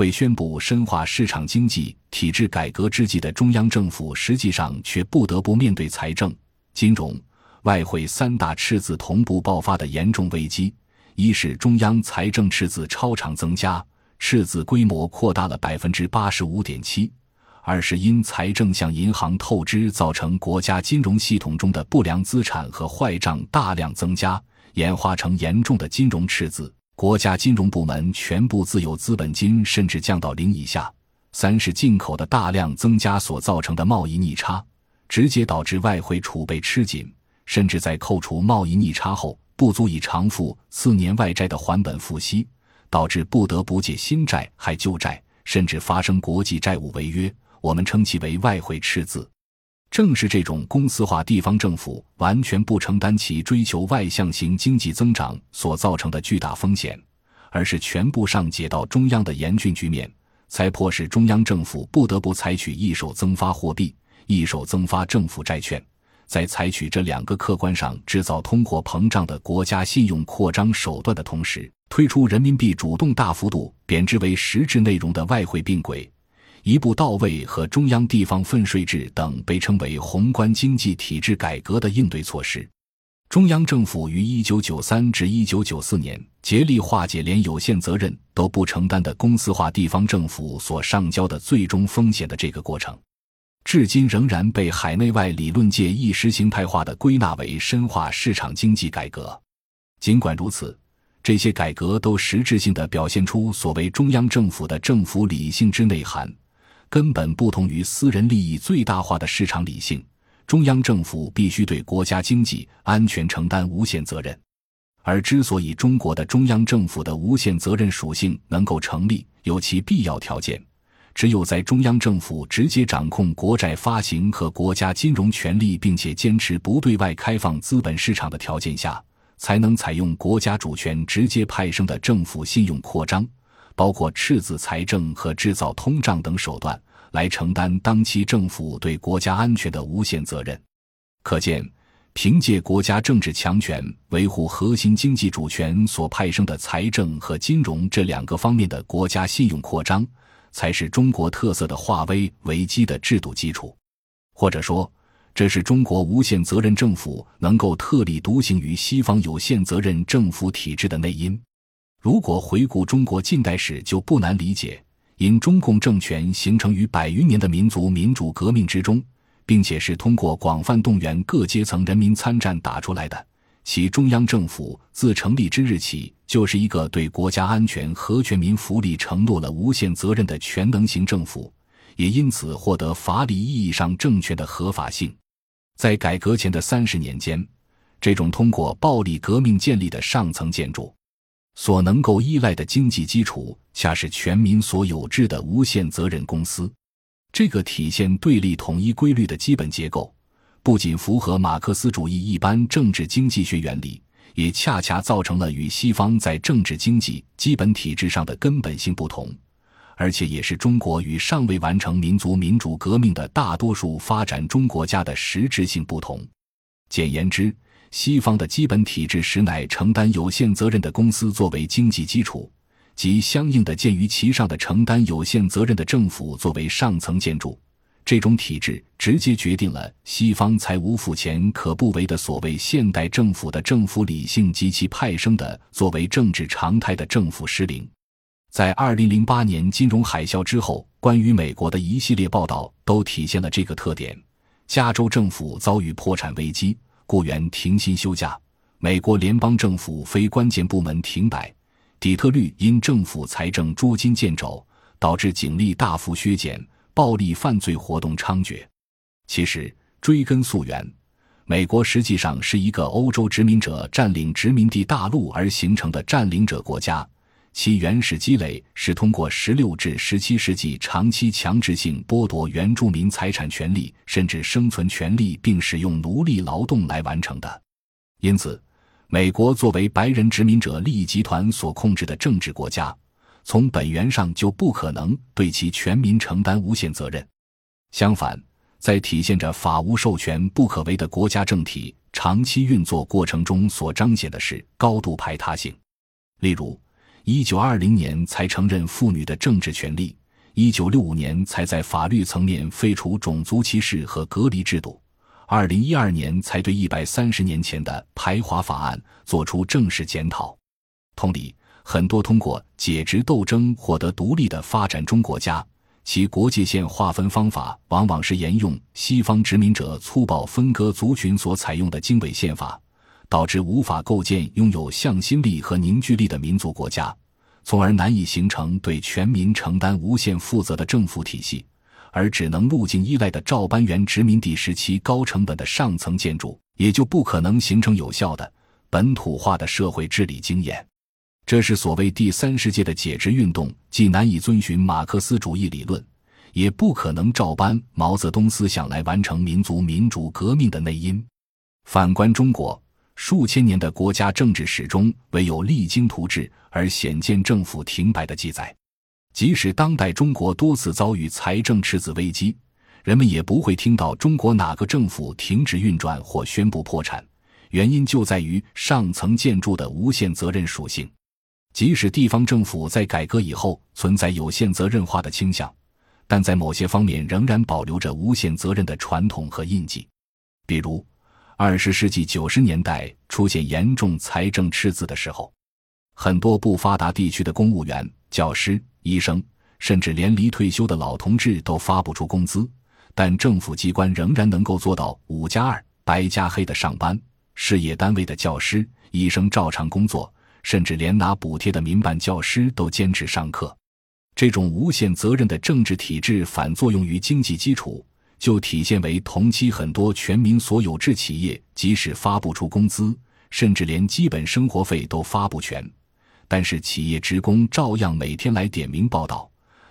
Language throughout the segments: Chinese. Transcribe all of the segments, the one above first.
为宣布深化市场经济体制改革之际的中央政府，实际上却不得不面对财政、金融、外汇三大赤字同步爆发的严重危机。一是中央财政赤字超常增加，赤字规模扩大了百分之八十五点七；二是因财政向银行透支，造成国家金融系统中的不良资产和坏账大量增加，演化成严重的金融赤字。国家金融部门全部自有资本金甚至降到零以下。三是进口的大量增加所造成的贸易逆差，直接导致外汇储备吃紧，甚至在扣除贸易逆差后，不足以偿付四年外债的还本付息，导致不得不借新债还旧债，甚至发生国际债务违约。我们称其为外汇赤字。正是这种公司化地方政府完全不承担其追求外向型经济增长所造成的巨大风险，而是全部上解到中央的严峻局面，才迫使中央政府不得不采取一手增发货币、一手增发政府债券，在采取这两个客观上制造通货膨胀的国家信用扩张手段的同时，推出人民币主动大幅度贬值为实质内容的外汇并轨。一步到位和中央地方分税制等被称为宏观经济体制改革的应对措施，中央政府于一九九三至一九九四年竭力化解连有限责任都不承担的公司化地方政府所上交的最终风险的这个过程，至今仍然被海内外理论界意识形态化的归纳为深化市场经济改革。尽管如此，这些改革都实质性的表现出所谓中央政府的政府理性之内涵。根本不同于私人利益最大化的市场理性，中央政府必须对国家经济安全承担无限责任。而之所以中国的中央政府的无限责任属性能够成立，有其必要条件，只有在中央政府直接掌控国债发行和国家金融权力，并且坚持不对外开放资本市场的条件下，才能采用国家主权直接派生的政府信用扩张。包括赤字财政和制造通胀等手段来承担当期政府对国家安全的无限责任。可见，凭借国家政治强权维护核心经济主权所派生的财政和金融这两个方面的国家信用扩张，才是中国特色的化危为机的制度基础。或者说，这是中国无限责任政府能够特立独行于西方有限责任政府体制的内因。如果回顾中国近代史，就不难理解，因中共政权形成于百余年的民族民主革命之中，并且是通过广泛动员各阶层人民参战打出来的，其中央政府自成立之日起，就是一个对国家安全和全民福利承诺了无限责任的全能型政府，也因此获得法理意义上政权的合法性。在改革前的三十年间，这种通过暴力革命建立的上层建筑。所能够依赖的经济基础，恰是全民所有制的无限责任公司。这个体现对立统一规律的基本结构，不仅符合马克思主义一般政治经济学原理，也恰恰造成了与西方在政治经济基本体制上的根本性不同，而且也是中国与尚未完成民族民主革命的大多数发展中国家的实质性不同。简言之。西方的基本体制实乃承担有限责任的公司作为经济基础，及相应的建于其上的承担有限责任的政府作为上层建筑。这种体制直接决定了西方才无腐钱可不为的所谓现代政府的政府理性及其派生的作为政治常态的政府失灵。在二零零八年金融海啸之后，关于美国的一系列报道都体现了这个特点。加州政府遭遇破产危机。雇员停薪休假，美国联邦政府非关键部门停摆，底特律因政府财政捉襟见肘，导致警力大幅削减，暴力犯罪活动猖獗。其实追根溯源，美国实际上是一个欧洲殖民者占领殖民地大陆而形成的占领者国家。其原始积累是通过十六至十七世纪长期强制性剥夺原住民财产权利甚至生存权利，并使用奴隶劳动来完成的。因此，美国作为白人殖民者利益集团所控制的政治国家，从本源上就不可能对其全民承担无限责任。相反，在体现着法无授权不可为的国家政体长期运作过程中所彰显的是高度排他性。例如。一九二零年才承认妇女的政治权利，一九六五年才在法律层面废除种族歧视和隔离制度，二零一二年才对一百三十年前的排华法案作出正式检讨。同理，很多通过解职斗争获得独立的发展中国家，其国界线划分方法往往是沿用西方殖民者粗暴分割族群所采用的经纬宪法。导致无法构建拥有向心力和凝聚力的民族国家，从而难以形成对全民承担无限负责的政府体系，而只能路径依赖的照搬原殖民地时期高成本的上层建筑，也就不可能形成有效的本土化的社会治理经验。这是所谓第三世界的解职运动，既难以遵循马克思主义理论，也不可能照搬毛泽东思想来完成民族民主革命的内因。反观中国。数千年的国家政治史中，唯有励精图治而显见政府停摆的记载。即使当代中国多次遭遇财政赤字危机，人们也不会听到中国哪个政府停止运转或宣布破产。原因就在于上层建筑的无限责任属性。即使地方政府在改革以后存在有限责任化的倾向，但在某些方面仍然保留着无限责任的传统和印记，比如。二十世纪九十年代出现严重财政赤字的时候，很多不发达地区的公务员、教师、医生，甚至连离退休的老同志都发不出工资，但政府机关仍然能够做到五加二、白加黑的上班。事业单位的教师、医生照常工作，甚至连拿补贴的民办教师都坚持上课。这种无限责任的政治体制反作用于经济基础。就体现为同期很多全民所有制企业，即使发不出工资，甚至连基本生活费都发不全，但是企业职工照样每天来点名报道。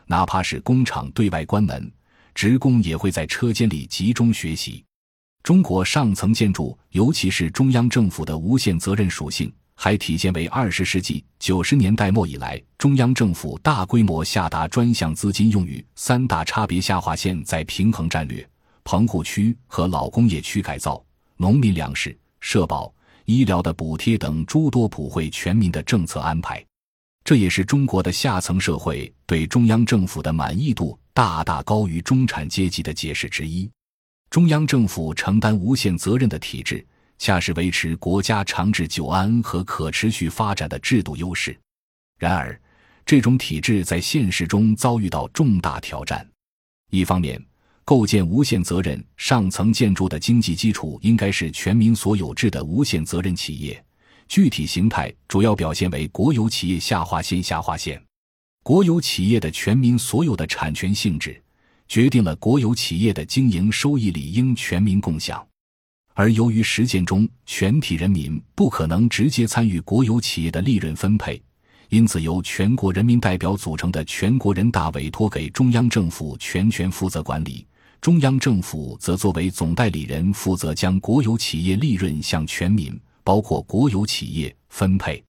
哪怕是工厂对外关门，职工也会在车间里集中学习。中国上层建筑，尤其是中央政府的无限责任属性。还体现为二十世纪九十年代末以来，中央政府大规模下达专项资金用于三大差别下划线再平衡战略、棚户区和老工业区改造、农民粮食、社保、医疗的补贴等诸多普惠全民的政策安排。这也是中国的下层社会对中央政府的满意度大大高于中产阶级的解释之一。中央政府承担无限责任的体制。恰是维持国家长治久安和可持续发展的制度优势。然而，这种体制在现实中遭遇到重大挑战。一方面，构建无限责任上层建筑的经济基础应该是全民所有制的无限责任企业，具体形态主要表现为国有企业下划线下划线。国有企业的全民所有的产权性质，决定了国有企业的经营收益理应全民共享。而由于实践中全体人民不可能直接参与国有企业的利润分配，因此由全国人民代表组成的全国人大委托给中央政府全权负责管理，中央政府则作为总代理人负责将国有企业利润向全民，包括国有企业分配。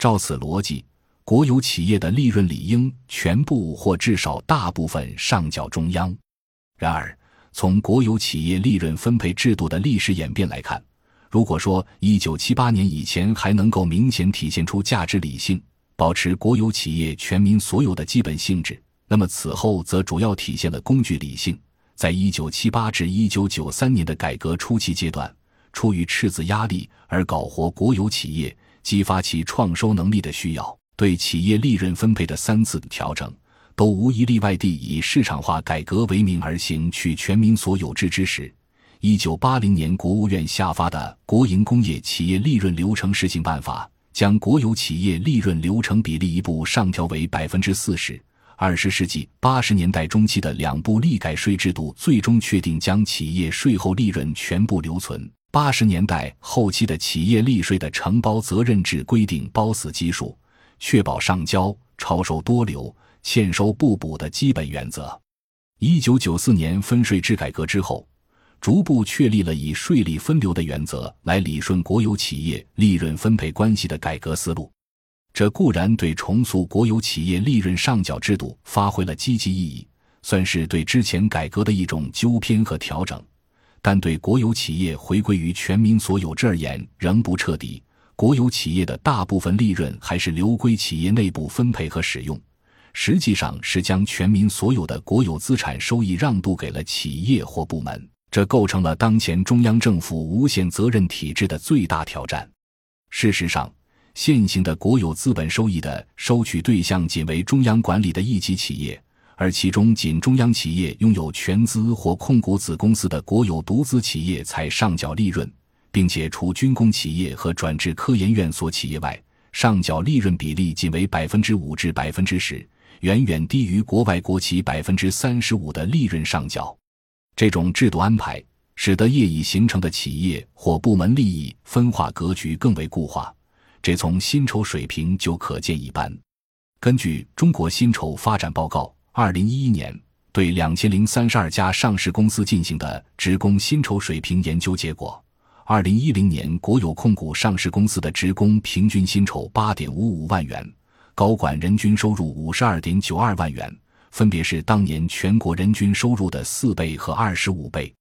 照此逻辑，国有企业的利润理应全部或至少大部分上缴中央。然而，从国有企业利润分配制度的历史演变来看，如果说一九七八年以前还能够明显体现出价值理性，保持国有企业全民所有的基本性质，那么此后则主要体现了工具理性。在一九七八至一九九三年的改革初期阶段，出于赤字压力而搞活国有企业，激发其创收能力的需要，对企业利润分配的三次调整。都无一例外地以市场化改革为名而行取全民所有制之时，一九八零年国务院下发的《国营工业企业利润流程试行办法》，将国有企业利润流程比例一步上调为百分之四十。二十世纪八十年代中期的两部利改税制度，最终确定将企业税后利润全部留存。八十年代后期的企业利税的承包责任制规定包死基数，确保上交超收多留。欠收不补的基本原则。一九九四年分税制改革之后，逐步确立了以税利分流的原则来理顺国有企业利润分配关系的改革思路。这固然对重塑国有企业利润上缴制度发挥了积极意义，算是对之前改革的一种纠偏和调整，但对国有企业回归于全民所有制而言仍不彻底。国有企业的大部分利润还是流归企业内部分配和使用，实际上是将全民所有的国有资产收益让渡给了企业或部门，这构成了当前中央政府无限责任体制的最大挑战。事实上，现行的国有资本收益的收取对象仅为中央管理的一级企业，而其中仅中央企业拥有全资或控股子公司的国有独资企业才上缴利润。并且，除军工企业和转制科研院所企业外，上缴利润比例仅为百分之五至百分之十，远远低于国外国企百分之三十五的利润上缴。这种制度安排，使得业已形成的企业或部门利益分化格局更为固化，这从薪酬水平就可见一斑。根据《中国薪酬发展报告》二零一一年对两千零三十二家上市公司进行的职工薪酬水平研究结果。二零一零年，国有控股上市公司的职工平均薪酬八点五五万元，高管人均收入五十二点九二万元，分别是当年全国人均收入的四倍和二十五倍。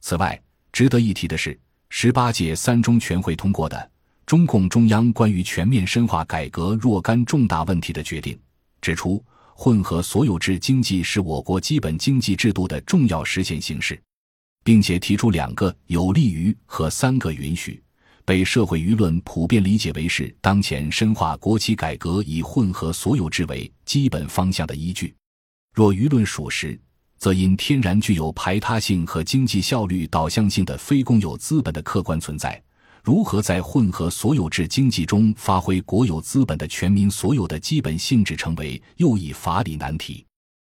此外，值得一提的是，十八届三中全会通过的《中共中央关于全面深化改革若干重大问题的决定》指出，混合所有制经济是我国基本经济制度的重要实现形式。并且提出两个有利于和三个允许，被社会舆论普遍理解为是当前深化国企改革以混合所有制为基本方向的依据。若舆论属实，则因天然具有排他性和经济效率导向性的非公有资本的客观存在，如何在混合所有制经济中发挥国有资本的全民所有的基本性质，成为又一法理难题。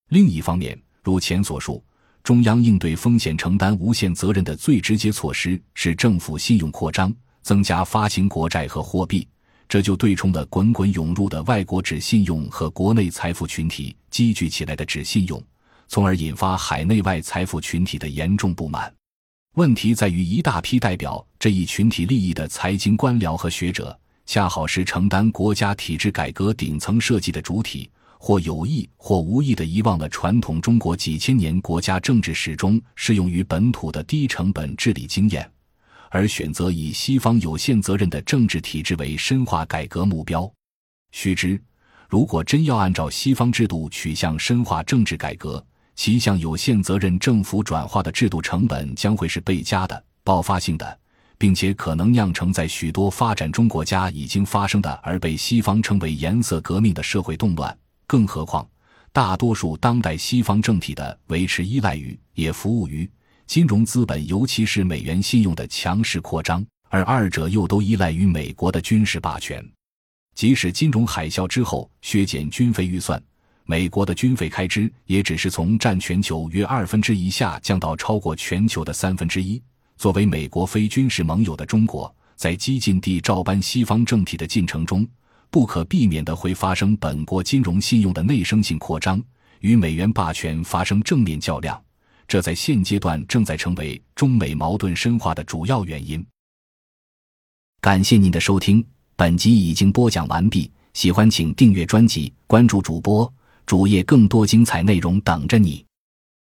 另一方面，如前所述。中央应对风险、承担无限责任的最直接措施是政府信用扩张，增加发行国债和货币，这就对冲了滚滚涌入的外国纸信用和国内财富群体积聚起来的纸信用，从而引发海内外财富群体的严重不满。问题在于，一大批代表这一群体利益的财经官僚和学者，恰好是承担国家体制改革顶层设计的主体。或有意或无意的遗忘了传统中国几千年国家政治始终适用于本土的低成本治理经验，而选择以西方有限责任的政治体制为深化改革目标。须知，如果真要按照西方制度取向深化政治改革，其向有限责任政府转化的制度成本将会是倍加的、爆发性的，并且可能酿成在许多发展中国家已经发生的而被西方称为“颜色革命”的社会动乱。更何况，大多数当代西方政体的维持依赖于，也服务于金融资本，尤其是美元信用的强势扩张，而二者又都依赖于美国的军事霸权。即使金融海啸之后削减军费预算，美国的军费开支也只是从占全球约二分之一下降到超过全球的三分之一。作为美国非军事盟友的中国，在激进地照搬西方政体的进程中。不可避免的会发生本国金融信用的内生性扩张，与美元霸权发生正面较量，这在现阶段正在成为中美矛盾深化的主要原因。感谢您的收听，本集已经播讲完毕。喜欢请订阅专辑，关注主播主页，更多精彩内容等着你。